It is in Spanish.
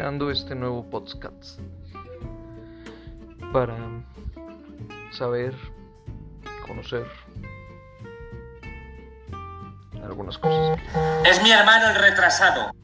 creando este nuevo podcast para saber, conocer algunas cosas. Es mi hermano el retrasado.